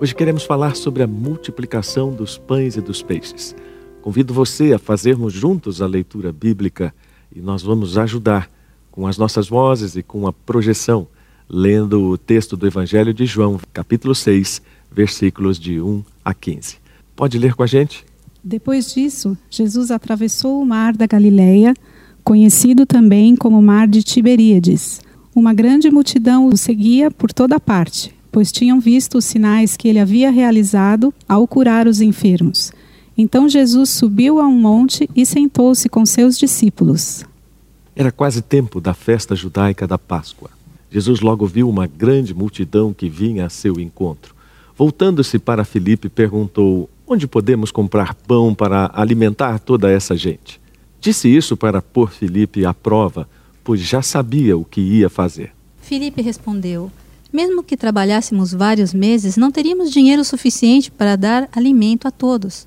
Hoje queremos falar sobre a multiplicação dos pães e dos peixes. Convido você a fazermos juntos a leitura bíblica e nós vamos ajudar com as nossas vozes e com a projeção, lendo o texto do Evangelho de João, capítulo 6, versículos de 1 a 15. Pode ler com a gente? Depois disso, Jesus atravessou o mar da Galileia, conhecido também como Mar de Tiberíades. Uma grande multidão o seguia por toda parte, pois tinham visto os sinais que ele havia realizado ao curar os enfermos. Então Jesus subiu a um monte e sentou-se com seus discípulos. Era quase tempo da festa judaica da Páscoa. Jesus logo viu uma grande multidão que vinha a seu encontro. Voltando-se para Filipe, perguntou: Onde podemos comprar pão para alimentar toda essa gente? Disse isso para pôr Filipe à prova, pois já sabia o que ia fazer. Filipe respondeu: Mesmo que trabalhássemos vários meses, não teríamos dinheiro suficiente para dar alimento a todos.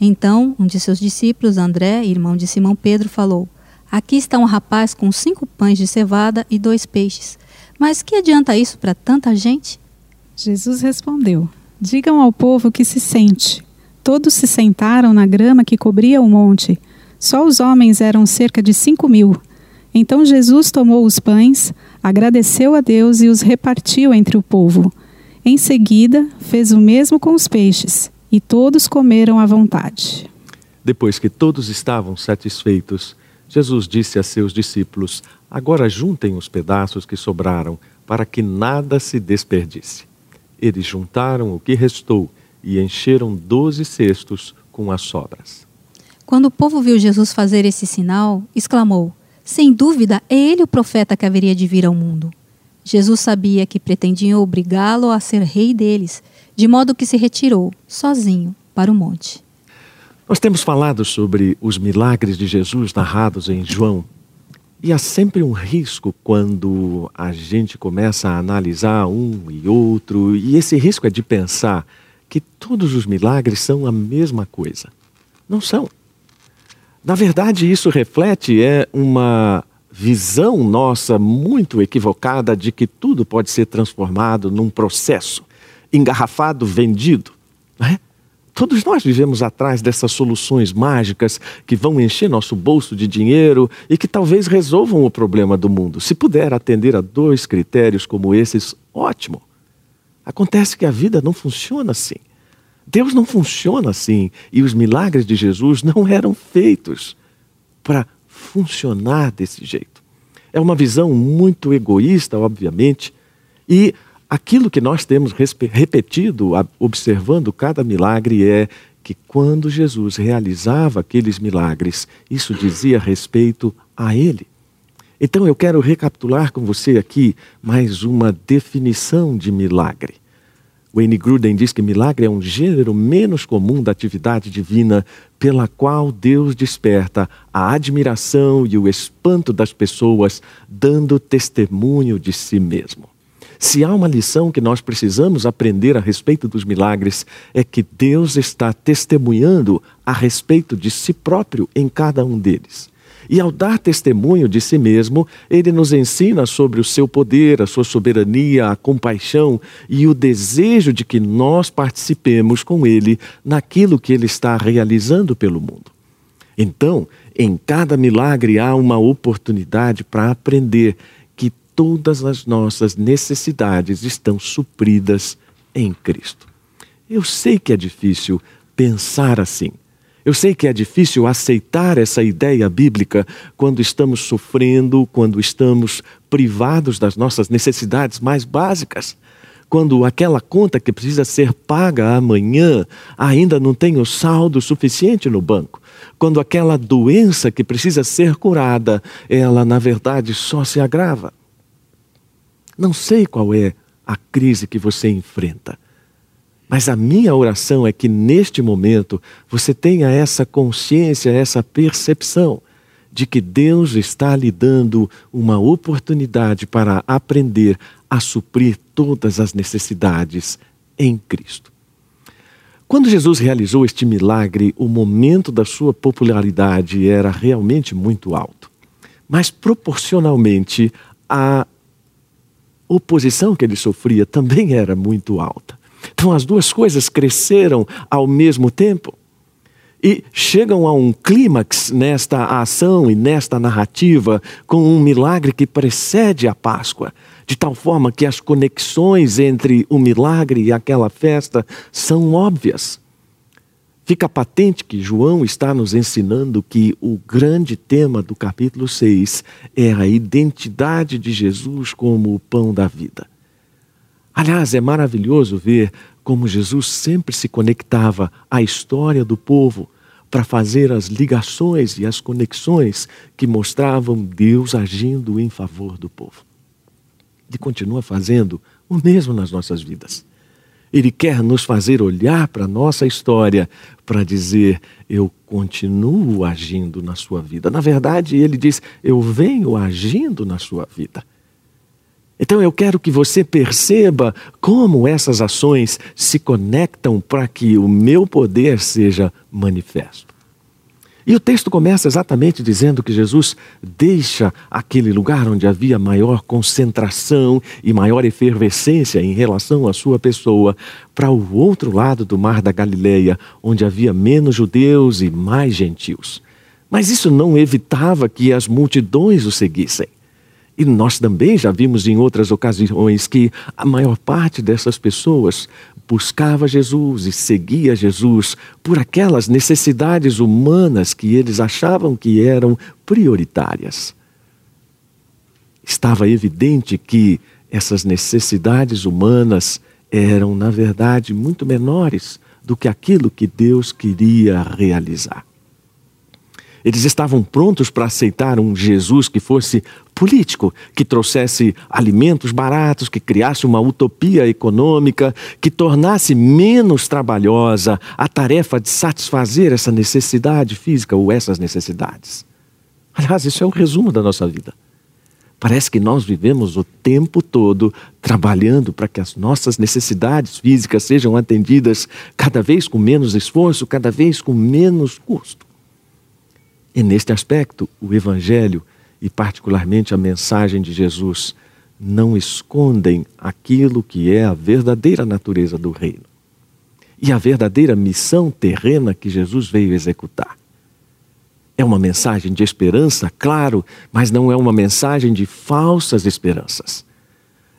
Então, um de seus discípulos, André, irmão de Simão Pedro, falou: Aqui está um rapaz com cinco pães de cevada e dois peixes. Mas que adianta isso para tanta gente? Jesus respondeu: Digam ao povo que se sente. Todos se sentaram na grama que cobria o monte. Só os homens eram cerca de cinco mil. Então Jesus tomou os pães, agradeceu a Deus e os repartiu entre o povo. Em seguida, fez o mesmo com os peixes e todos comeram à vontade. Depois que todos estavam satisfeitos, Jesus disse a seus discípulos: Agora juntem os pedaços que sobraram, para que nada se desperdice. Eles juntaram o que restou e encheram doze cestos com as sobras. Quando o povo viu Jesus fazer esse sinal, exclamou: Sem dúvida, é ele o profeta que haveria de vir ao mundo. Jesus sabia que pretendiam obrigá-lo a ser rei deles de modo que se retirou, sozinho, para o monte. Nós temos falado sobre os milagres de Jesus narrados em João. E há sempre um risco quando a gente começa a analisar um e outro, e esse risco é de pensar que todos os milagres são a mesma coisa. Não são. Na verdade, isso reflete é uma visão nossa muito equivocada de que tudo pode ser transformado num processo engarrafado, vendido. Né? Todos nós vivemos atrás dessas soluções mágicas que vão encher nosso bolso de dinheiro e que talvez resolvam o problema do mundo. Se puder atender a dois critérios como esses, ótimo. Acontece que a vida não funciona assim. Deus não funciona assim e os milagres de Jesus não eram feitos para funcionar desse jeito. É uma visão muito egoísta, obviamente, e Aquilo que nós temos repetido, observando cada milagre, é que quando Jesus realizava aqueles milagres, isso dizia respeito a Ele. Então eu quero recapitular com você aqui mais uma definição de milagre. Wayne Gruden diz que milagre é um gênero menos comum da atividade divina pela qual Deus desperta a admiração e o espanto das pessoas, dando testemunho de si mesmo. Se há uma lição que nós precisamos aprender a respeito dos milagres, é que Deus está testemunhando a respeito de si próprio em cada um deles. E ao dar testemunho de si mesmo, ele nos ensina sobre o seu poder, a sua soberania, a compaixão e o desejo de que nós participemos com ele naquilo que ele está realizando pelo mundo. Então, em cada milagre há uma oportunidade para aprender todas as nossas necessidades estão supridas em Cristo. Eu sei que é difícil pensar assim. Eu sei que é difícil aceitar essa ideia bíblica quando estamos sofrendo, quando estamos privados das nossas necessidades mais básicas. Quando aquela conta que precisa ser paga amanhã ainda não tem o saldo suficiente no banco. Quando aquela doença que precisa ser curada, ela na verdade só se agrava. Não sei qual é a crise que você enfrenta, mas a minha oração é que neste momento você tenha essa consciência, essa percepção de que Deus está lhe dando uma oportunidade para aprender a suprir todas as necessidades em Cristo. Quando Jesus realizou este milagre, o momento da sua popularidade era realmente muito alto. Mas proporcionalmente a oposição que ele sofria também era muito alta. Então as duas coisas cresceram ao mesmo tempo e chegam a um clímax nesta ação e nesta narrativa com um milagre que precede a Páscoa, de tal forma que as conexões entre o milagre e aquela festa são óbvias. Fica patente que João está nos ensinando que o grande tema do capítulo 6 é a identidade de Jesus como o pão da vida. Aliás, é maravilhoso ver como Jesus sempre se conectava à história do povo para fazer as ligações e as conexões que mostravam Deus agindo em favor do povo. Ele continua fazendo o mesmo nas nossas vidas. Ele quer nos fazer olhar para a nossa história para dizer: Eu continuo agindo na sua vida. Na verdade, ele diz: Eu venho agindo na sua vida. Então eu quero que você perceba como essas ações se conectam para que o meu poder seja manifesto. E o texto começa exatamente dizendo que Jesus deixa aquele lugar onde havia maior concentração e maior efervescência em relação à sua pessoa, para o outro lado do mar da Galileia, onde havia menos judeus e mais gentios. Mas isso não evitava que as multidões o seguissem. E nós também já vimos em outras ocasiões que a maior parte dessas pessoas buscava Jesus e seguia Jesus por aquelas necessidades humanas que eles achavam que eram prioritárias. Estava evidente que essas necessidades humanas eram, na verdade, muito menores do que aquilo que Deus queria realizar. Eles estavam prontos para aceitar um Jesus que fosse político, que trouxesse alimentos baratos, que criasse uma utopia econômica, que tornasse menos trabalhosa a tarefa de satisfazer essa necessidade física ou essas necessidades. Aliás, isso é o resumo da nossa vida. Parece que nós vivemos o tempo todo trabalhando para que as nossas necessidades físicas sejam atendidas cada vez com menos esforço, cada vez com menos custo. E neste aspecto, o Evangelho e, particularmente, a mensagem de Jesus não escondem aquilo que é a verdadeira natureza do reino e a verdadeira missão terrena que Jesus veio executar. É uma mensagem de esperança, claro, mas não é uma mensagem de falsas esperanças.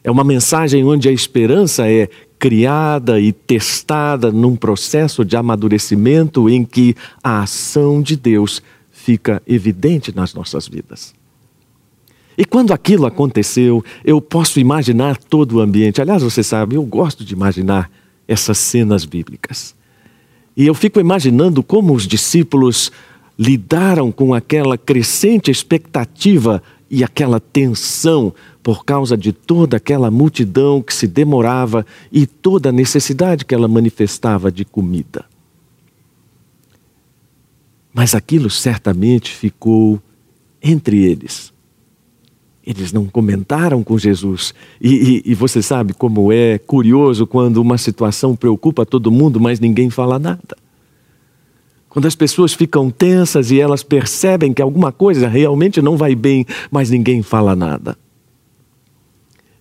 É uma mensagem onde a esperança é criada e testada num processo de amadurecimento em que a ação de Deus fica evidente nas nossas vidas. E quando aquilo aconteceu, eu posso imaginar todo o ambiente. Aliás, você sabe, eu gosto de imaginar essas cenas bíblicas. E eu fico imaginando como os discípulos lidaram com aquela crescente expectativa e aquela tensão por causa de toda aquela multidão que se demorava e toda a necessidade que ela manifestava de comida. Mas aquilo certamente ficou entre eles. Eles não comentaram com Jesus. E, e, e, você sabe como é curioso quando uma situação preocupa todo mundo, mas ninguém fala nada. Quando as pessoas ficam tensas e elas percebem que alguma coisa realmente não vai bem, mas ninguém fala nada.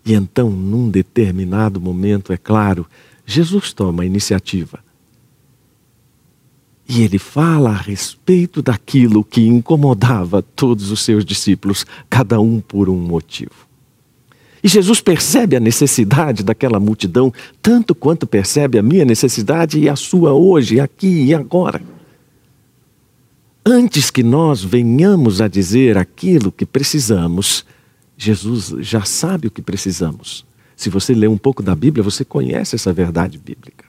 E então, num determinado momento, é claro, Jesus toma a iniciativa. E ele fala a respeito daquilo que incomodava todos os seus discípulos, cada um por um motivo. E Jesus percebe a necessidade daquela multidão, tanto quanto percebe a minha necessidade e a sua hoje, aqui e agora. Antes que nós venhamos a dizer aquilo que precisamos, Jesus já sabe o que precisamos. Se você lê um pouco da Bíblia, você conhece essa verdade bíblica.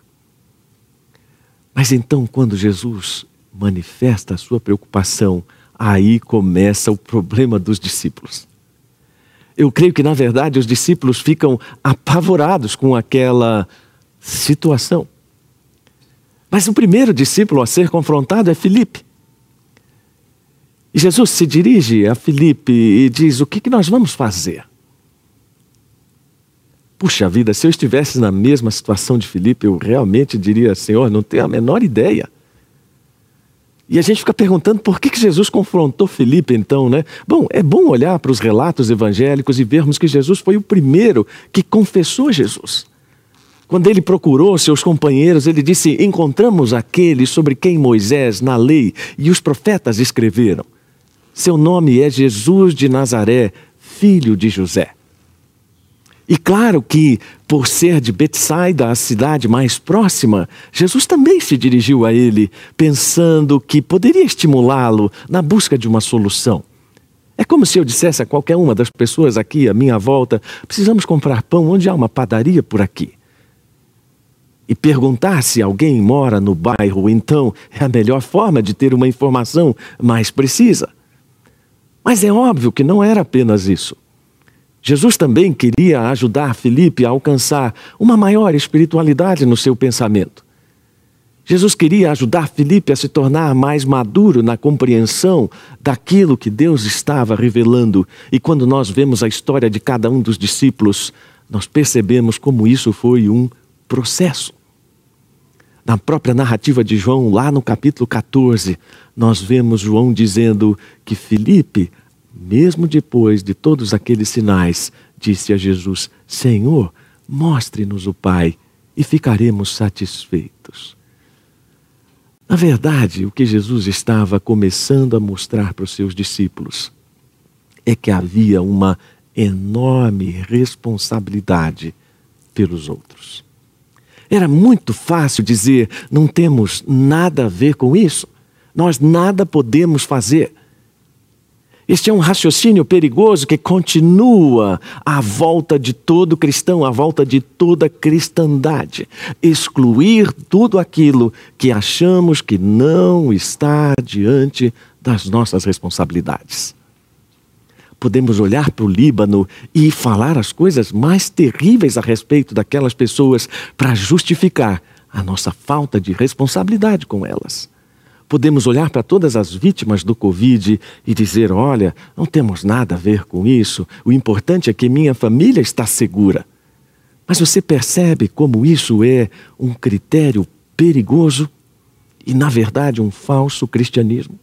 Mas então, quando Jesus manifesta a sua preocupação, aí começa o problema dos discípulos. Eu creio que, na verdade, os discípulos ficam apavorados com aquela situação. Mas o primeiro discípulo a ser confrontado é Filipe. E Jesus se dirige a Filipe e diz: O que, que nós vamos fazer? Puxa vida, se eu estivesse na mesma situação de Filipe, eu realmente diria, Senhor, não tenho a menor ideia. E a gente fica perguntando por que, que Jesus confrontou Filipe então, né? Bom, é bom olhar para os relatos evangélicos e vermos que Jesus foi o primeiro que confessou Jesus. Quando ele procurou seus companheiros, ele disse: Encontramos aquele sobre quem Moisés, na lei e os profetas escreveram. Seu nome é Jesus de Nazaré, filho de José. E claro que, por ser de Betsaida, a cidade mais próxima, Jesus também se dirigiu a ele, pensando que poderia estimulá-lo na busca de uma solução. É como se eu dissesse a qualquer uma das pessoas aqui à minha volta: precisamos comprar pão onde há uma padaria por aqui e perguntar se alguém mora no bairro, então é a melhor forma de ter uma informação mais precisa. Mas é óbvio que não era apenas isso. Jesus também queria ajudar Felipe a alcançar uma maior espiritualidade no seu pensamento. Jesus queria ajudar Felipe a se tornar mais maduro na compreensão daquilo que Deus estava revelando. E quando nós vemos a história de cada um dos discípulos, nós percebemos como isso foi um processo. Na própria narrativa de João, lá no capítulo 14, nós vemos João dizendo que Filipe, mesmo depois de todos aqueles sinais, disse a Jesus: Senhor, mostre-nos o Pai e ficaremos satisfeitos. Na verdade, o que Jesus estava começando a mostrar para os seus discípulos é que havia uma enorme responsabilidade pelos outros. Era muito fácil dizer: não temos nada a ver com isso, nós nada podemos fazer. Este é um raciocínio perigoso que continua à volta de todo cristão, à volta de toda cristandade. Excluir tudo aquilo que achamos que não está diante das nossas responsabilidades podemos olhar para o Líbano e falar as coisas mais terríveis a respeito daquelas pessoas para justificar a nossa falta de responsabilidade com elas. Podemos olhar para todas as vítimas do Covid e dizer: olha, não temos nada a ver com isso, o importante é que minha família está segura. Mas você percebe como isso é um critério perigoso e, na verdade, um falso cristianismo?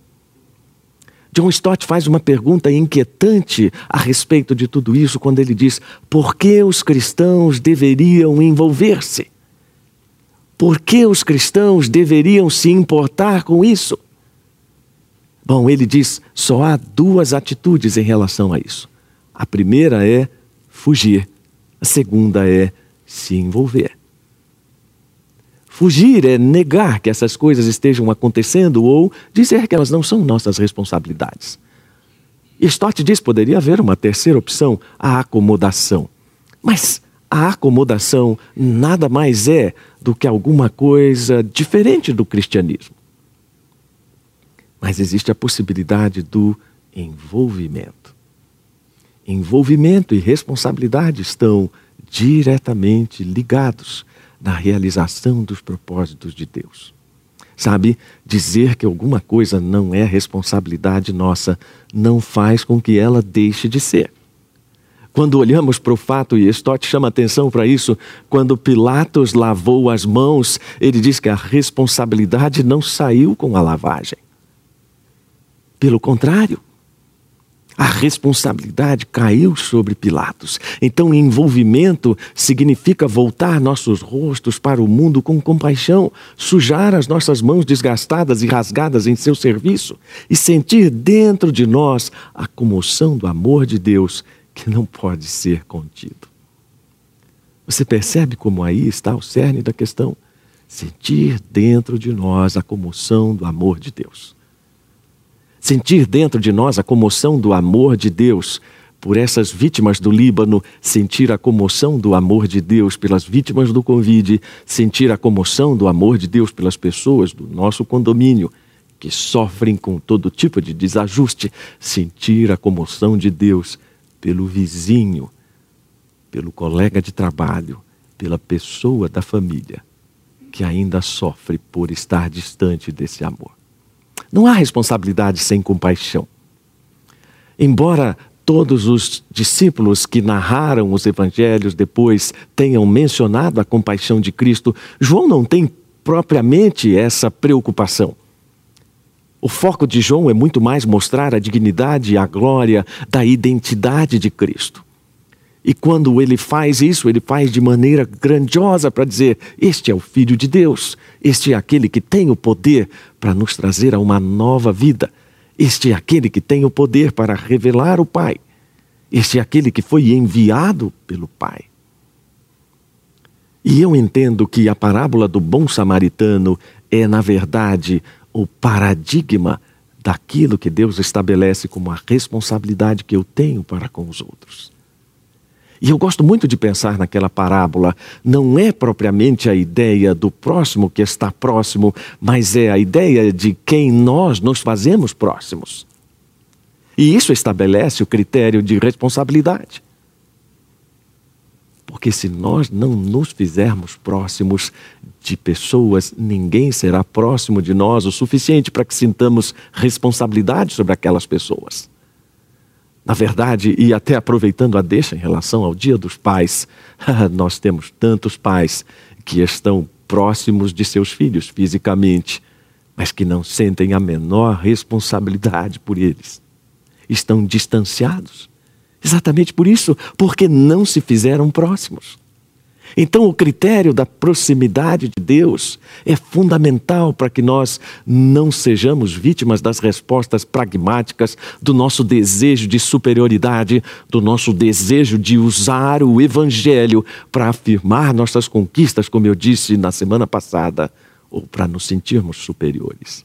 John Stott faz uma pergunta inquietante a respeito de tudo isso quando ele diz: por que os cristãos deveriam envolver-se? Por que os cristãos deveriam se importar com isso? Bom, ele diz: só há duas atitudes em relação a isso. A primeira é fugir, a segunda é se envolver. Fugir é negar que essas coisas estejam acontecendo ou dizer que elas não são nossas responsabilidades. E Stott diz poderia haver uma terceira opção, a acomodação. Mas a acomodação nada mais é do que alguma coisa diferente do cristianismo. Mas existe a possibilidade do envolvimento. Envolvimento e responsabilidade estão diretamente ligados na realização dos propósitos de Deus. Sabe, dizer que alguma coisa não é responsabilidade nossa não faz com que ela deixe de ser. Quando olhamos para o fato, e Stott chama atenção para isso, quando Pilatos lavou as mãos, ele diz que a responsabilidade não saiu com a lavagem. Pelo contrário, a responsabilidade caiu sobre Pilatos. Então, envolvimento significa voltar nossos rostos para o mundo com compaixão, sujar as nossas mãos desgastadas e rasgadas em seu serviço e sentir dentro de nós a comoção do amor de Deus que não pode ser contido. Você percebe como aí está o cerne da questão? Sentir dentro de nós a comoção do amor de Deus sentir dentro de nós a comoção do amor de Deus por essas vítimas do Líbano, sentir a comoção do amor de Deus pelas vítimas do Covid, sentir a comoção do amor de Deus pelas pessoas do nosso condomínio que sofrem com todo tipo de desajuste, sentir a comoção de Deus pelo vizinho, pelo colega de trabalho, pela pessoa da família que ainda sofre por estar distante desse amor. Não há responsabilidade sem compaixão. Embora todos os discípulos que narraram os evangelhos depois tenham mencionado a compaixão de Cristo, João não tem propriamente essa preocupação. O foco de João é muito mais mostrar a dignidade e a glória da identidade de Cristo. E quando ele faz isso, ele faz de maneira grandiosa para dizer: Este é o Filho de Deus, este é aquele que tem o poder para nos trazer a uma nova vida, este é aquele que tem o poder para revelar o Pai, este é aquele que foi enviado pelo Pai. E eu entendo que a parábola do bom samaritano é, na verdade, o paradigma daquilo que Deus estabelece como a responsabilidade que eu tenho para com os outros. E eu gosto muito de pensar naquela parábola. Não é propriamente a ideia do próximo que está próximo, mas é a ideia de quem nós nos fazemos próximos. E isso estabelece o critério de responsabilidade. Porque se nós não nos fizermos próximos de pessoas, ninguém será próximo de nós o suficiente para que sintamos responsabilidade sobre aquelas pessoas. Na verdade, e até aproveitando a deixa em relação ao Dia dos Pais, nós temos tantos pais que estão próximos de seus filhos fisicamente, mas que não sentem a menor responsabilidade por eles. Estão distanciados. Exatamente por isso, porque não se fizeram próximos. Então, o critério da proximidade de Deus é fundamental para que nós não sejamos vítimas das respostas pragmáticas do nosso desejo de superioridade, do nosso desejo de usar o Evangelho para afirmar nossas conquistas, como eu disse na semana passada, ou para nos sentirmos superiores.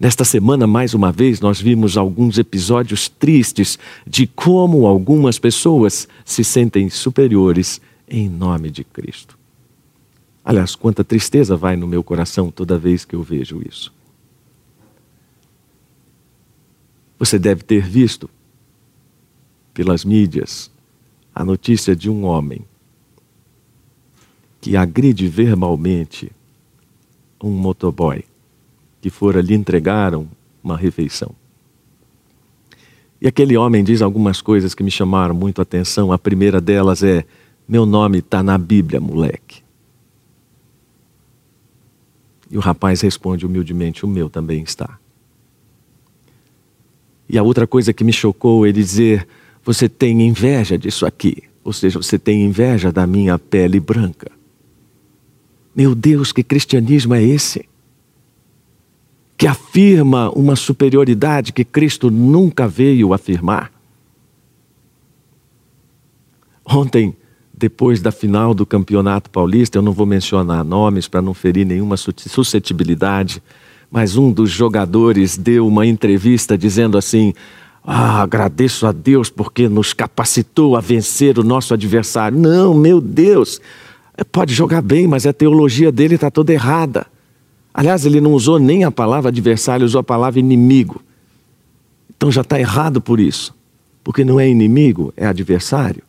Nesta semana, mais uma vez, nós vimos alguns episódios tristes de como algumas pessoas se sentem superiores em nome de Cristo. Aliás, quanta tristeza vai no meu coração toda vez que eu vejo isso. Você deve ter visto pelas mídias a notícia de um homem que agride verbalmente um motoboy que fora lhe entregaram uma refeição. E aquele homem diz algumas coisas que me chamaram muito a atenção. A primeira delas é: meu nome está na Bíblia, moleque. E o rapaz responde humildemente: O meu também está. E a outra coisa que me chocou é dizer: Você tem inveja disso aqui. Ou seja, você tem inveja da minha pele branca. Meu Deus, que cristianismo é esse? Que afirma uma superioridade que Cristo nunca veio afirmar. Ontem, depois da final do Campeonato Paulista, eu não vou mencionar nomes para não ferir nenhuma suscetibilidade, mas um dos jogadores deu uma entrevista dizendo assim: ah, agradeço a Deus porque nos capacitou a vencer o nosso adversário. Não, meu Deus, pode jogar bem, mas a teologia dele está toda errada. Aliás, ele não usou nem a palavra adversário, usou a palavra inimigo. Então já está errado por isso, porque não é inimigo, é adversário.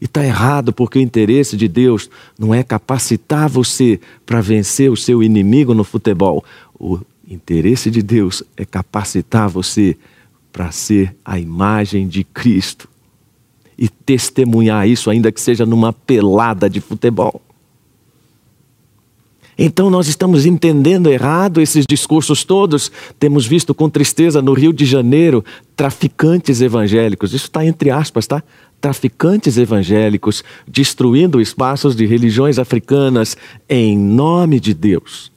E está errado porque o interesse de Deus não é capacitar você para vencer o seu inimigo no futebol. O interesse de Deus é capacitar você para ser a imagem de Cristo e testemunhar isso, ainda que seja numa pelada de futebol. Então nós estamos entendendo errado esses discursos todos. Temos visto com tristeza no Rio de Janeiro traficantes evangélicos. Isso está entre aspas, tá? Traficantes evangélicos destruindo espaços de religiões africanas em nome de Deus.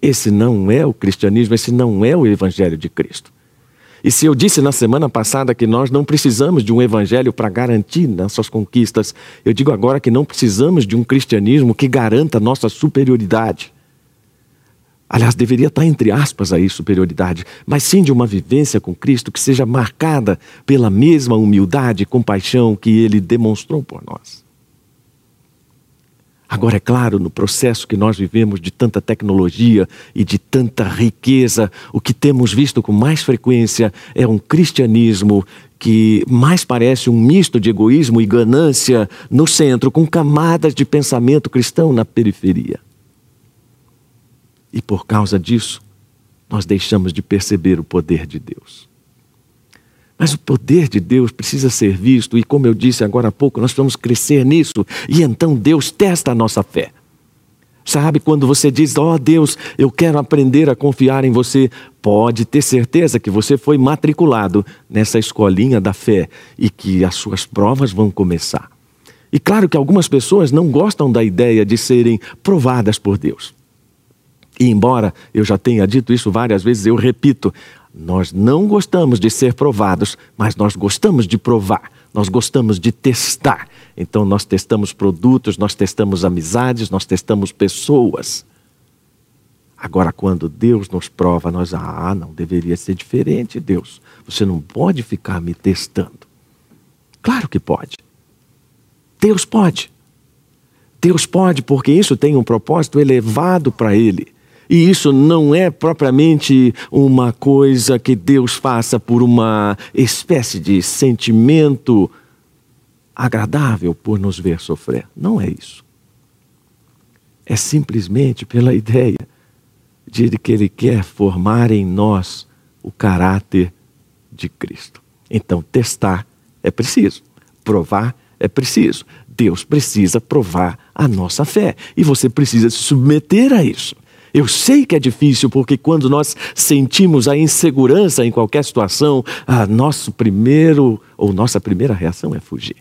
Esse não é o cristianismo, esse não é o evangelho de Cristo. E se eu disse na semana passada que nós não precisamos de um evangelho para garantir nossas conquistas, eu digo agora que não precisamos de um cristianismo que garanta nossa superioridade. Aliás, deveria estar entre aspas aí superioridade, mas sim de uma vivência com Cristo que seja marcada pela mesma humildade e compaixão que ele demonstrou por nós. Agora, é claro, no processo que nós vivemos de tanta tecnologia e de tanta riqueza, o que temos visto com mais frequência é um cristianismo que mais parece um misto de egoísmo e ganância no centro, com camadas de pensamento cristão na periferia. E por causa disso, nós deixamos de perceber o poder de Deus. Mas o poder de Deus precisa ser visto, e como eu disse agora há pouco, nós vamos crescer nisso, e então Deus testa a nossa fé. Sabe, quando você diz, ó oh, Deus, eu quero aprender a confiar em você, pode ter certeza que você foi matriculado nessa escolinha da fé e que as suas provas vão começar. E claro que algumas pessoas não gostam da ideia de serem provadas por Deus. E embora eu já tenha dito isso várias vezes, eu repito: nós não gostamos de ser provados, mas nós gostamos de provar, nós gostamos de testar. Então, nós testamos produtos, nós testamos amizades, nós testamos pessoas. Agora, quando Deus nos prova, nós, ah, não deveria ser diferente, Deus. Você não pode ficar me testando. Claro que pode. Deus pode. Deus pode, porque isso tem um propósito elevado para Ele. E isso não é propriamente uma coisa que Deus faça por uma espécie de sentimento agradável por nos ver sofrer. Não é isso. É simplesmente pela ideia de que Ele quer formar em nós o caráter de Cristo. Então, testar é preciso, provar é preciso. Deus precisa provar a nossa fé e você precisa se submeter a isso. Eu sei que é difícil, porque quando nós sentimos a insegurança em qualquer situação, a nosso primeiro ou nossa primeira reação é fugir.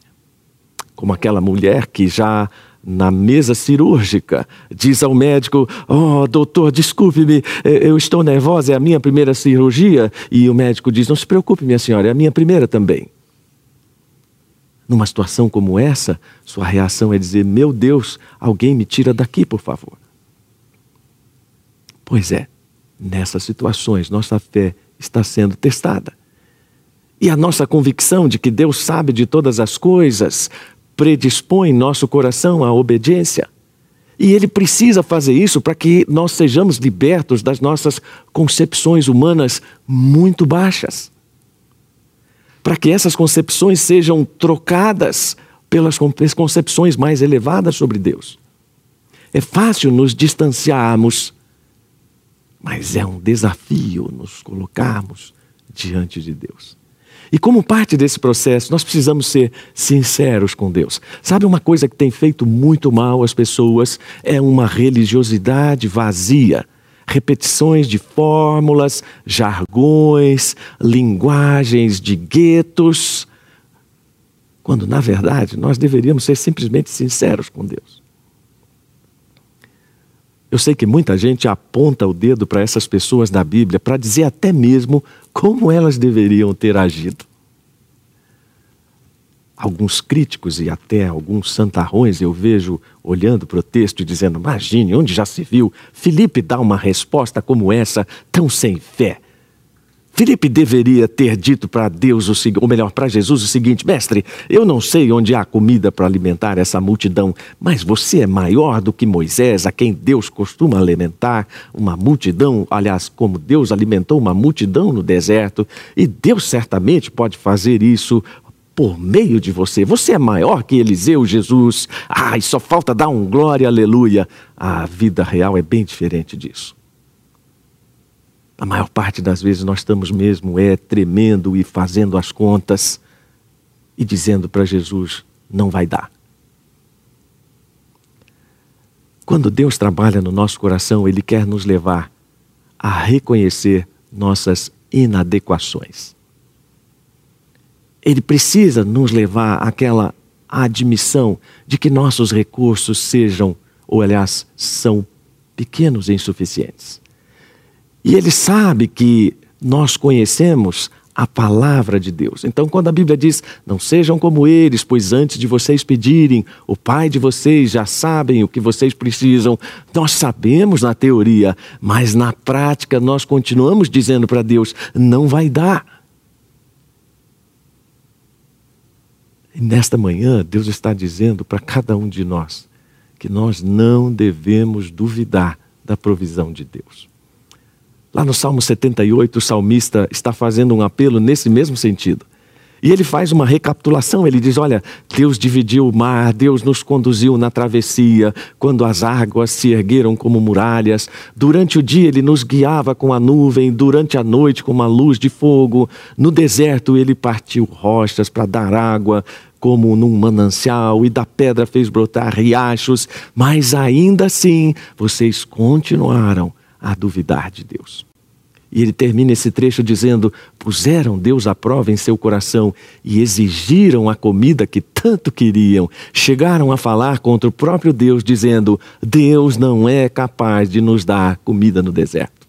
Como aquela mulher que já na mesa cirúrgica diz ao médico: Oh, doutor, desculpe-me, eh, eu estou nervosa, é a minha primeira cirurgia. E o médico diz: Não se preocupe, minha senhora, é a minha primeira também. Numa situação como essa, sua reação é dizer: Meu Deus, alguém me tira daqui, por favor. Pois é, nessas situações nossa fé está sendo testada. E a nossa convicção de que Deus sabe de todas as coisas predispõe nosso coração à obediência. E Ele precisa fazer isso para que nós sejamos libertos das nossas concepções humanas muito baixas. Para que essas concepções sejam trocadas pelas concepções mais elevadas sobre Deus. É fácil nos distanciarmos mas é um desafio nos colocarmos diante de Deus. E como parte desse processo, nós precisamos ser sinceros com Deus. Sabe uma coisa que tem feito muito mal às pessoas? É uma religiosidade vazia. Repetições de fórmulas, jargões, linguagens de guetos. Quando, na verdade, nós deveríamos ser simplesmente sinceros com Deus. Eu sei que muita gente aponta o dedo para essas pessoas da Bíblia para dizer até mesmo como elas deveriam ter agido. Alguns críticos e até alguns santarrões eu vejo olhando para o texto e dizendo: Imagine, onde já se viu Felipe dar uma resposta como essa, tão sem fé? Filipe deveria ter dito para Deus, o, ou melhor, para Jesus, o seguinte: Mestre, eu não sei onde há comida para alimentar essa multidão, mas você é maior do que Moisés, a quem Deus costuma alimentar uma multidão. Aliás, como Deus alimentou uma multidão no deserto, e Deus certamente pode fazer isso por meio de você. Você é maior que Eliseu, Jesus. Ai, só falta dar um glória, aleluia. A vida real é bem diferente disso. A maior parte das vezes nós estamos mesmo é tremendo e fazendo as contas e dizendo para Jesus: não vai dar. Quando Deus trabalha no nosso coração, Ele quer nos levar a reconhecer nossas inadequações. Ele precisa nos levar àquela admissão de que nossos recursos sejam, ou aliás, são pequenos e insuficientes. E ele sabe que nós conhecemos a palavra de Deus. Então, quando a Bíblia diz: Não sejam como eles, pois antes de vocês pedirem, o Pai de vocês já sabem o que vocês precisam. Nós sabemos na teoria, mas na prática nós continuamos dizendo para Deus: Não vai dar. E nesta manhã, Deus está dizendo para cada um de nós que nós não devemos duvidar da provisão de Deus. Lá no Salmo 78, o salmista está fazendo um apelo nesse mesmo sentido. E ele faz uma recapitulação, ele diz: Olha, Deus dividiu o mar, Deus nos conduziu na travessia, quando as águas se ergueram como muralhas. Durante o dia ele nos guiava com a nuvem, durante a noite com uma luz de fogo. No deserto ele partiu rochas para dar água, como num manancial, e da pedra fez brotar riachos, mas ainda assim vocês continuaram a duvidar de Deus. E ele termina esse trecho dizendo: Puseram Deus à prova em seu coração e exigiram a comida que tanto queriam. Chegaram a falar contra o próprio Deus, dizendo: Deus não é capaz de nos dar comida no deserto.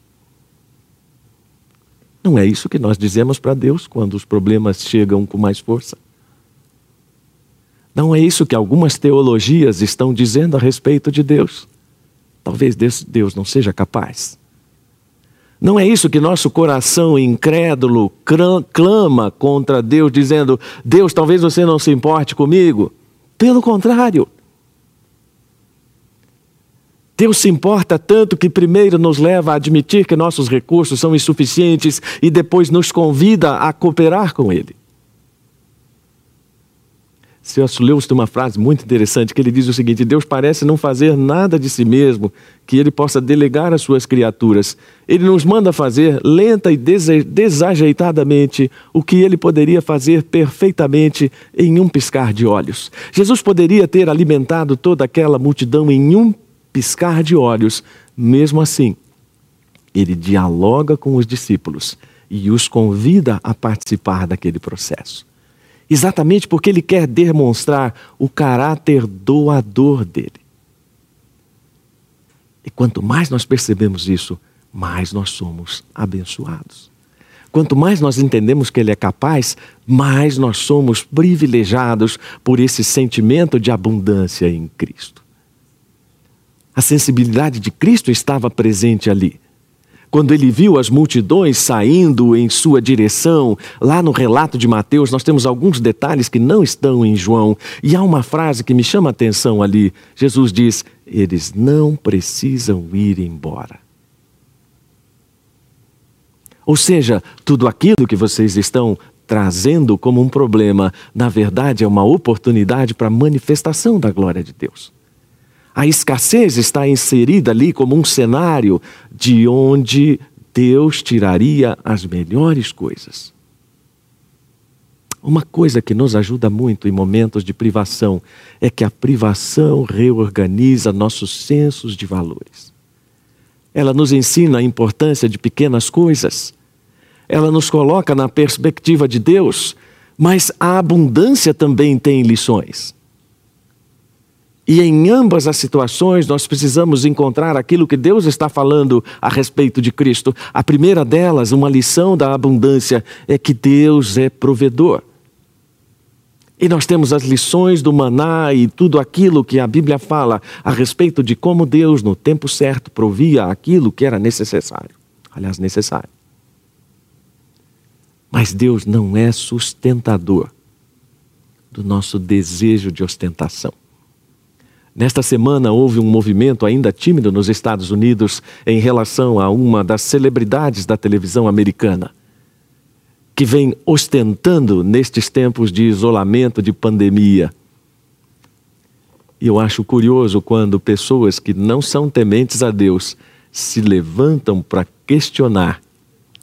Não é isso que nós dizemos para Deus quando os problemas chegam com mais força. Não é isso que algumas teologias estão dizendo a respeito de Deus. Talvez Deus não seja capaz. Não é isso que nosso coração incrédulo clama contra Deus, dizendo: Deus, talvez você não se importe comigo. Pelo contrário. Deus se importa tanto que primeiro nos leva a admitir que nossos recursos são insuficientes e depois nos convida a cooperar com Ele. C.S. Lewis tem uma frase muito interessante que ele diz o seguinte: Deus parece não fazer nada de si mesmo que ele possa delegar às suas criaturas. Ele nos manda fazer lenta e desajeitadamente o que ele poderia fazer perfeitamente em um piscar de olhos. Jesus poderia ter alimentado toda aquela multidão em um piscar de olhos, mesmo assim, ele dialoga com os discípulos e os convida a participar daquele processo exatamente porque ele quer demonstrar o caráter doador dele. E quanto mais nós percebemos isso, mais nós somos abençoados. Quanto mais nós entendemos que Ele é capaz, mais nós somos privilegiados por esse sentimento de abundância em Cristo. A sensibilidade de Cristo estava presente ali quando ele viu as multidões saindo em sua direção, lá no relato de Mateus, nós temos alguns detalhes que não estão em João, e há uma frase que me chama a atenção ali. Jesus diz: Eles não precisam ir embora. Ou seja, tudo aquilo que vocês estão trazendo como um problema, na verdade é uma oportunidade para a manifestação da glória de Deus. A escassez está inserida ali como um cenário de onde Deus tiraria as melhores coisas. Uma coisa que nos ajuda muito em momentos de privação é que a privação reorganiza nossos sensos de valores. Ela nos ensina a importância de pequenas coisas. Ela nos coloca na perspectiva de Deus, mas a abundância também tem lições. E em ambas as situações nós precisamos encontrar aquilo que Deus está falando a respeito de Cristo. A primeira delas, uma lição da abundância, é que Deus é provedor. E nós temos as lições do maná e tudo aquilo que a Bíblia fala a respeito de como Deus, no tempo certo, provia aquilo que era necessário. Aliás, necessário. Mas Deus não é sustentador do nosso desejo de ostentação. Nesta semana houve um movimento ainda tímido nos Estados Unidos em relação a uma das celebridades da televisão americana, que vem ostentando nestes tempos de isolamento, de pandemia. E eu acho curioso quando pessoas que não são tementes a Deus se levantam para questionar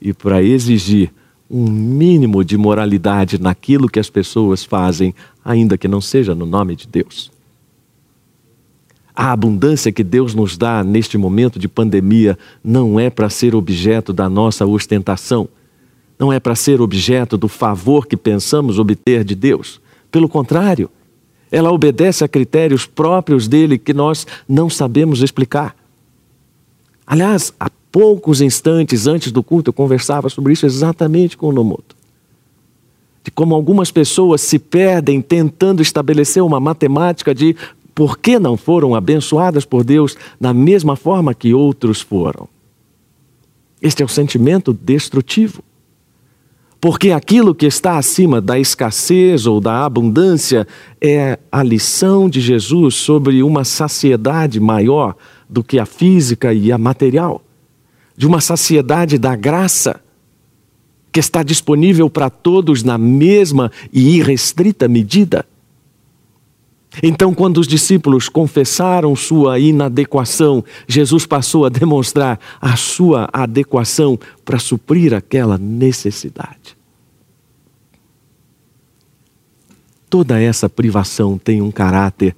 e para exigir um mínimo de moralidade naquilo que as pessoas fazem, ainda que não seja no nome de Deus. A abundância que Deus nos dá neste momento de pandemia não é para ser objeto da nossa ostentação, não é para ser objeto do favor que pensamos obter de Deus. Pelo contrário, ela obedece a critérios próprios dele que nós não sabemos explicar. Aliás, há poucos instantes antes do culto eu conversava sobre isso exatamente com o Nomoto. De como algumas pessoas se perdem tentando estabelecer uma matemática de por que não foram abençoadas por Deus da mesma forma que outros foram? Este é o sentimento destrutivo. Porque aquilo que está acima da escassez ou da abundância é a lição de Jesus sobre uma saciedade maior do que a física e a material, de uma saciedade da graça que está disponível para todos na mesma e irrestrita medida. Então, quando os discípulos confessaram sua inadequação, Jesus passou a demonstrar a sua adequação para suprir aquela necessidade. Toda essa privação tem um caráter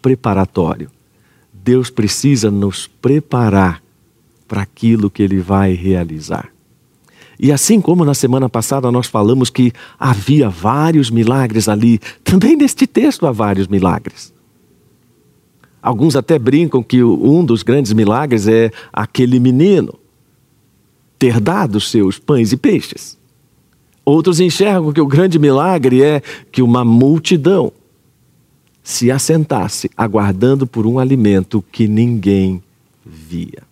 preparatório. Deus precisa nos preparar para aquilo que Ele vai realizar. E assim como na semana passada nós falamos que havia vários milagres ali, também neste texto há vários milagres. Alguns até brincam que um dos grandes milagres é aquele menino ter dado seus pães e peixes. Outros enxergam que o grande milagre é que uma multidão se assentasse aguardando por um alimento que ninguém via.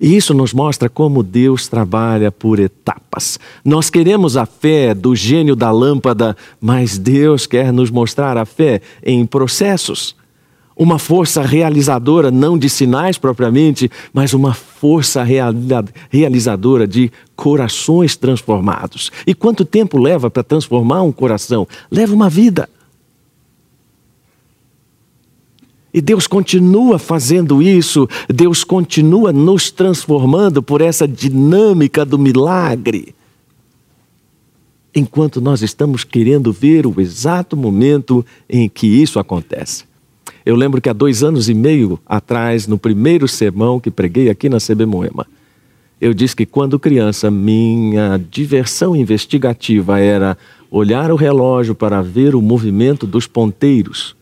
E isso nos mostra como Deus trabalha por etapas. Nós queremos a fé do gênio da lâmpada, mas Deus quer nos mostrar a fé em processos. Uma força realizadora, não de sinais propriamente, mas uma força realizadora de corações transformados. E quanto tempo leva para transformar um coração? Leva uma vida. E Deus continua fazendo isso, Deus continua nos transformando por essa dinâmica do milagre. Enquanto nós estamos querendo ver o exato momento em que isso acontece. Eu lembro que há dois anos e meio atrás, no primeiro sermão que preguei aqui na CB Moema, eu disse que quando criança, minha diversão investigativa era olhar o relógio para ver o movimento dos ponteiros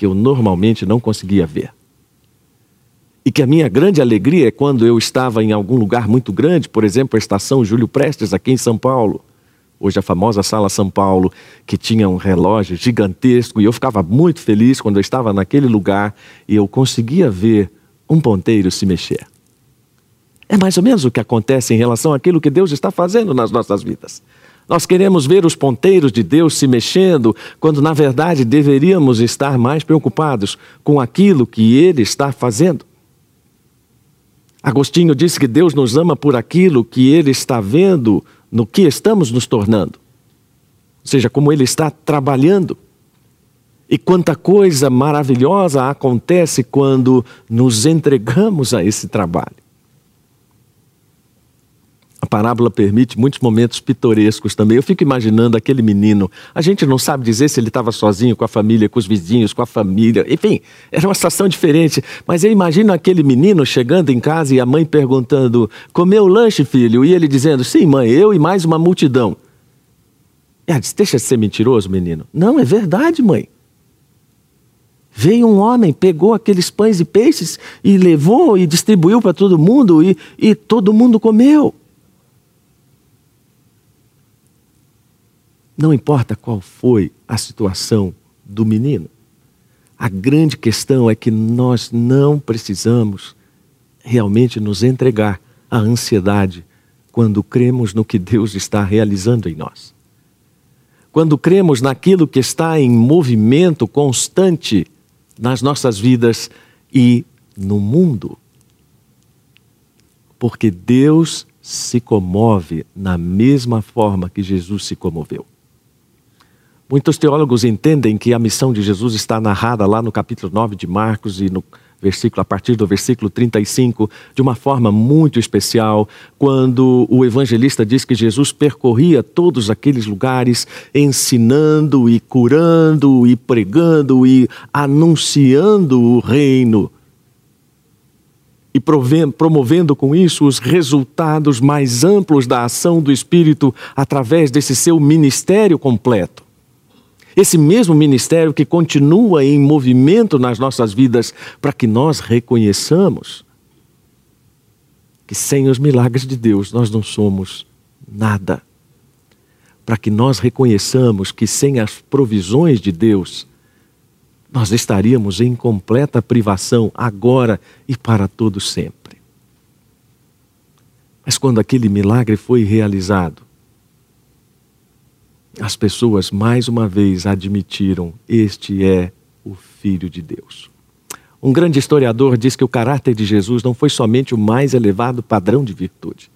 que eu normalmente não conseguia ver. E que a minha grande alegria é quando eu estava em algum lugar muito grande, por exemplo, a estação Júlio Prestes, aqui em São Paulo, hoje a famosa Sala São Paulo, que tinha um relógio gigantesco, e eu ficava muito feliz quando eu estava naquele lugar e eu conseguia ver um ponteiro se mexer. É mais ou menos o que acontece em relação àquilo que Deus está fazendo nas nossas vidas. Nós queremos ver os ponteiros de Deus se mexendo, quando na verdade deveríamos estar mais preocupados com aquilo que Ele está fazendo. Agostinho disse que Deus nos ama por aquilo que Ele está vendo no que estamos nos tornando, ou seja, como Ele está trabalhando. E quanta coisa maravilhosa acontece quando nos entregamos a esse trabalho. Parábola permite muitos momentos pitorescos também. Eu fico imaginando aquele menino. A gente não sabe dizer se ele estava sozinho, com a família, com os vizinhos, com a família. Enfim, era uma situação diferente. Mas eu imagino aquele menino chegando em casa e a mãe perguntando: Comeu o lanche, filho? E ele dizendo: Sim, mãe, eu e mais uma multidão. Ela disse: Deixa de ser mentiroso, menino. Não, é verdade, mãe. Veio um homem, pegou aqueles pães e peixes e levou e distribuiu para todo mundo e, e todo mundo comeu. Não importa qual foi a situação do menino. A grande questão é que nós não precisamos realmente nos entregar à ansiedade quando cremos no que Deus está realizando em nós. Quando cremos naquilo que está em movimento constante nas nossas vidas e no mundo. Porque Deus se comove na mesma forma que Jesus se comoveu. Muitos teólogos entendem que a missão de Jesus está narrada lá no capítulo 9 de Marcos e no versículo a partir do versículo 35 de uma forma muito especial, quando o evangelista diz que Jesus percorria todos aqueles lugares ensinando e curando e pregando e anunciando o reino e promovendo com isso os resultados mais amplos da ação do Espírito através desse seu ministério completo. Esse mesmo ministério que continua em movimento nas nossas vidas para que nós reconheçamos que sem os milagres de Deus nós não somos nada. Para que nós reconheçamos que sem as provisões de Deus nós estaríamos em completa privação agora e para todo sempre. Mas quando aquele milagre foi realizado, as pessoas mais uma vez admitiram: este é o Filho de Deus. Um grande historiador diz que o caráter de Jesus não foi somente o mais elevado padrão de virtude,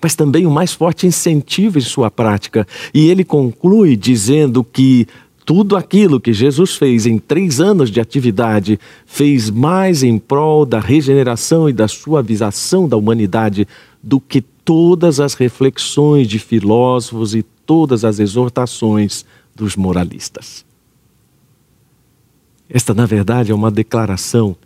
mas também o mais forte incentivo em sua prática. E ele conclui dizendo que tudo aquilo que Jesus fez em três anos de atividade fez mais em prol da regeneração e da suavização da humanidade do que todas as reflexões de filósofos e todas as exortações dos moralistas. Esta, na verdade, é uma declaração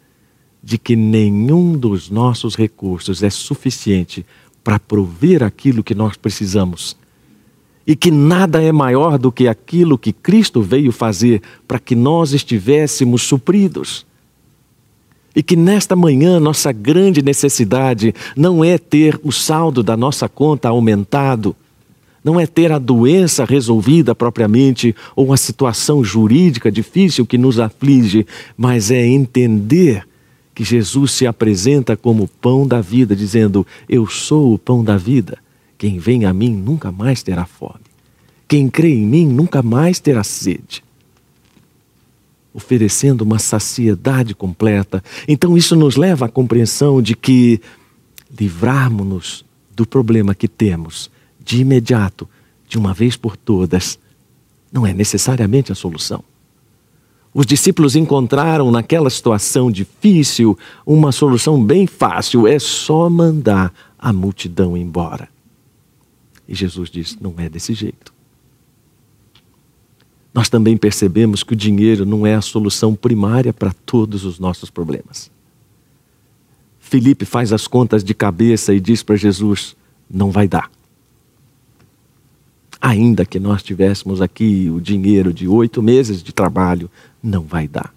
de que nenhum dos nossos recursos é suficiente para prover aquilo que nós precisamos e que nada é maior do que aquilo que Cristo veio fazer para que nós estivéssemos supridos. E que nesta manhã nossa grande necessidade não é ter o saldo da nossa conta aumentado, não é ter a doença resolvida propriamente ou a situação jurídica difícil que nos aflige, mas é entender que Jesus se apresenta como o pão da vida, dizendo: Eu sou o pão da vida. Quem vem a mim nunca mais terá fome. Quem crê em mim nunca mais terá sede. Oferecendo uma saciedade completa. Então, isso nos leva à compreensão de que livrarmos-nos do problema que temos de imediato, de uma vez por todas, não é necessariamente a solução. Os discípulos encontraram naquela situação difícil uma solução bem fácil: é só mandar a multidão embora. E Jesus diz: não é desse jeito. Nós também percebemos que o dinheiro não é a solução primária para todos os nossos problemas. Felipe faz as contas de cabeça e diz para Jesus: não vai dar. Ainda que nós tivéssemos aqui o dinheiro de oito meses de trabalho, não vai dar.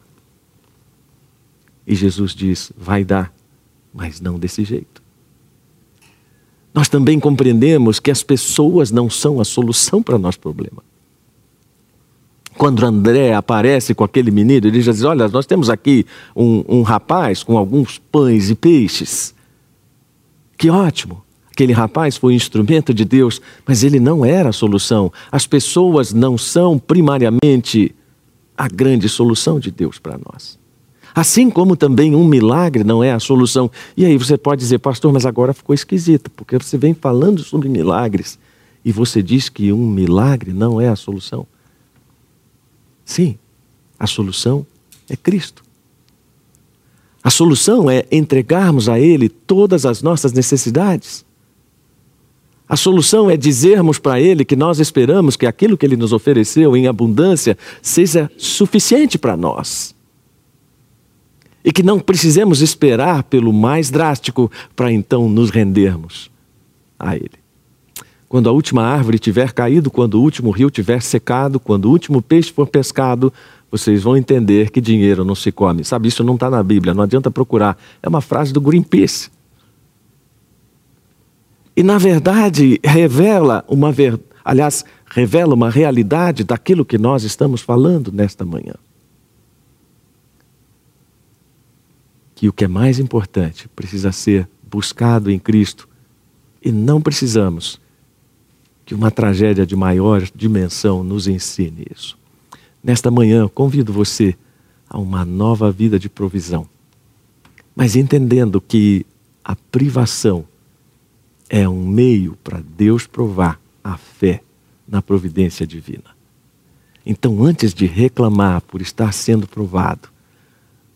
E Jesus diz: vai dar, mas não desse jeito. Nós também compreendemos que as pessoas não são a solução para o nosso problema. Quando André aparece com aquele menino, ele diz: Olha, nós temos aqui um, um rapaz com alguns pães e peixes. Que ótimo! Aquele rapaz foi um instrumento de Deus, mas ele não era a solução. As pessoas não são primariamente a grande solução de Deus para nós. Assim como também um milagre não é a solução. E aí você pode dizer, pastor, mas agora ficou esquisito, porque você vem falando sobre milagres e você diz que um milagre não é a solução. Sim, a solução é Cristo. A solução é entregarmos a Ele todas as nossas necessidades. A solução é dizermos para Ele que nós esperamos que aquilo que Ele nos ofereceu em abundância seja suficiente para nós. E que não precisemos esperar pelo mais drástico para então nos rendermos a Ele. Quando a última árvore tiver caído, quando o último rio tiver secado, quando o último peixe for pescado, vocês vão entender que dinheiro não se come. Sabe, isso não está na Bíblia, não adianta procurar. É uma frase do Greenpeace. E na verdade revela uma ver... aliás, revela uma realidade daquilo que nós estamos falando nesta manhã. Que o que é mais importante precisa ser buscado em Cristo e não precisamos que uma tragédia de maior dimensão nos ensine isso. Nesta manhã, convido você a uma nova vida de provisão, mas entendendo que a privação é um meio para Deus provar a fé na providência divina. Então, antes de reclamar por estar sendo provado,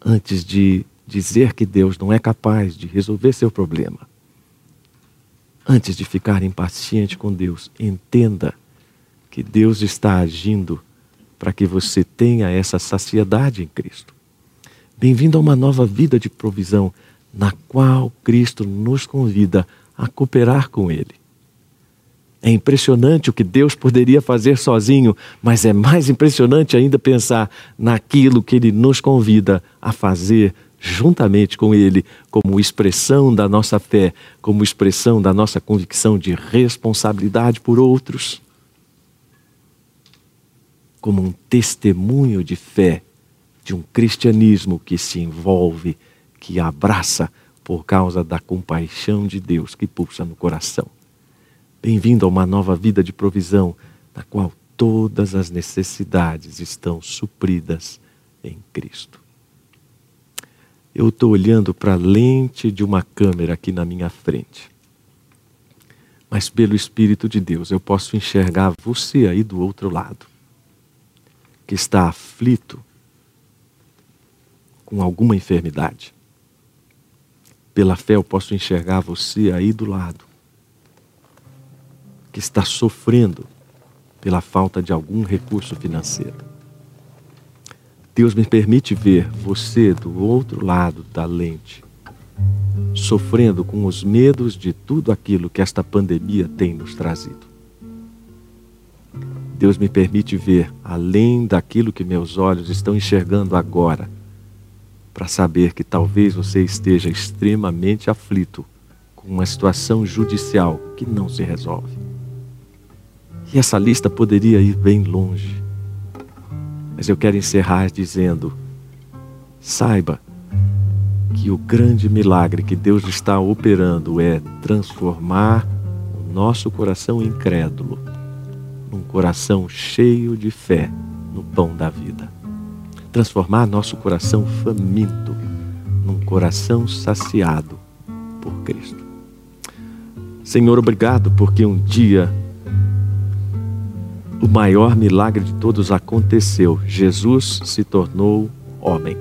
antes de dizer que Deus não é capaz de resolver seu problema, antes de ficar impaciente com Deus, entenda que Deus está agindo para que você tenha essa saciedade em Cristo. Bem-vindo a uma nova vida de provisão, na qual Cristo nos convida a cooperar com Ele. É impressionante o que Deus poderia fazer sozinho, mas é mais impressionante ainda pensar naquilo que Ele nos convida a fazer juntamente com Ele, como expressão da nossa fé, como expressão da nossa convicção de responsabilidade por outros, como um testemunho de fé de um cristianismo que se envolve, que abraça por causa da compaixão de Deus que pulsa no coração. Bem-vindo a uma nova vida de provisão, na qual todas as necessidades estão supridas em Cristo. Eu estou olhando para a lente de uma câmera aqui na minha frente. Mas pelo Espírito de Deus eu posso enxergar você aí do outro lado, que está aflito com alguma enfermidade. Pela fé eu posso enxergar você aí do lado, que está sofrendo pela falta de algum recurso financeiro. Deus me permite ver você do outro lado da lente, sofrendo com os medos de tudo aquilo que esta pandemia tem nos trazido. Deus me permite ver além daquilo que meus olhos estão enxergando agora, para saber que talvez você esteja extremamente aflito com uma situação judicial que não se resolve. E essa lista poderia ir bem longe. Mas eu quero encerrar dizendo: saiba que o grande milagre que Deus está operando é transformar o nosso coração incrédulo num coração cheio de fé no pão da vida. Transformar nosso coração faminto num coração saciado por Cristo. Senhor, obrigado porque um dia o maior milagre de todos aconteceu. Jesus se tornou homem.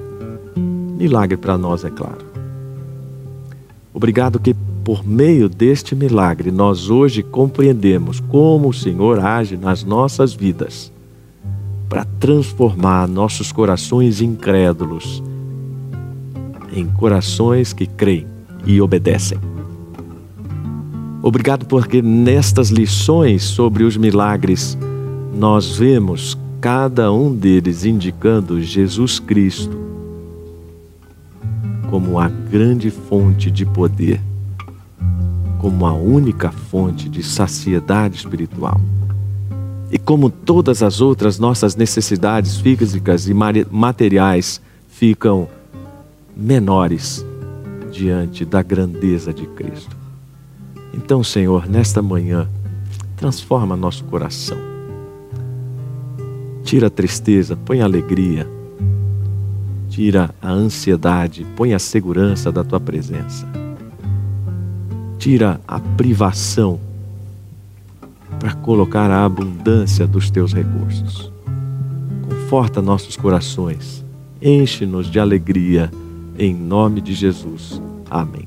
Milagre para nós, é claro. Obrigado que por meio deste milagre nós hoje compreendemos como o Senhor age nas nossas vidas para transformar nossos corações incrédulos em corações que creem e obedecem. Obrigado porque nestas lições sobre os milagres nós vemos cada um deles indicando Jesus Cristo como a grande fonte de poder, como a única fonte de saciedade espiritual. E como todas as outras nossas necessidades físicas e materiais ficam menores diante da grandeza de Cristo. Então, Senhor, nesta manhã, transforma nosso coração Tira a tristeza, põe a alegria. Tira a ansiedade, põe a segurança da tua presença. Tira a privação para colocar a abundância dos teus recursos. Conforta nossos corações, enche-nos de alegria, em nome de Jesus. Amém.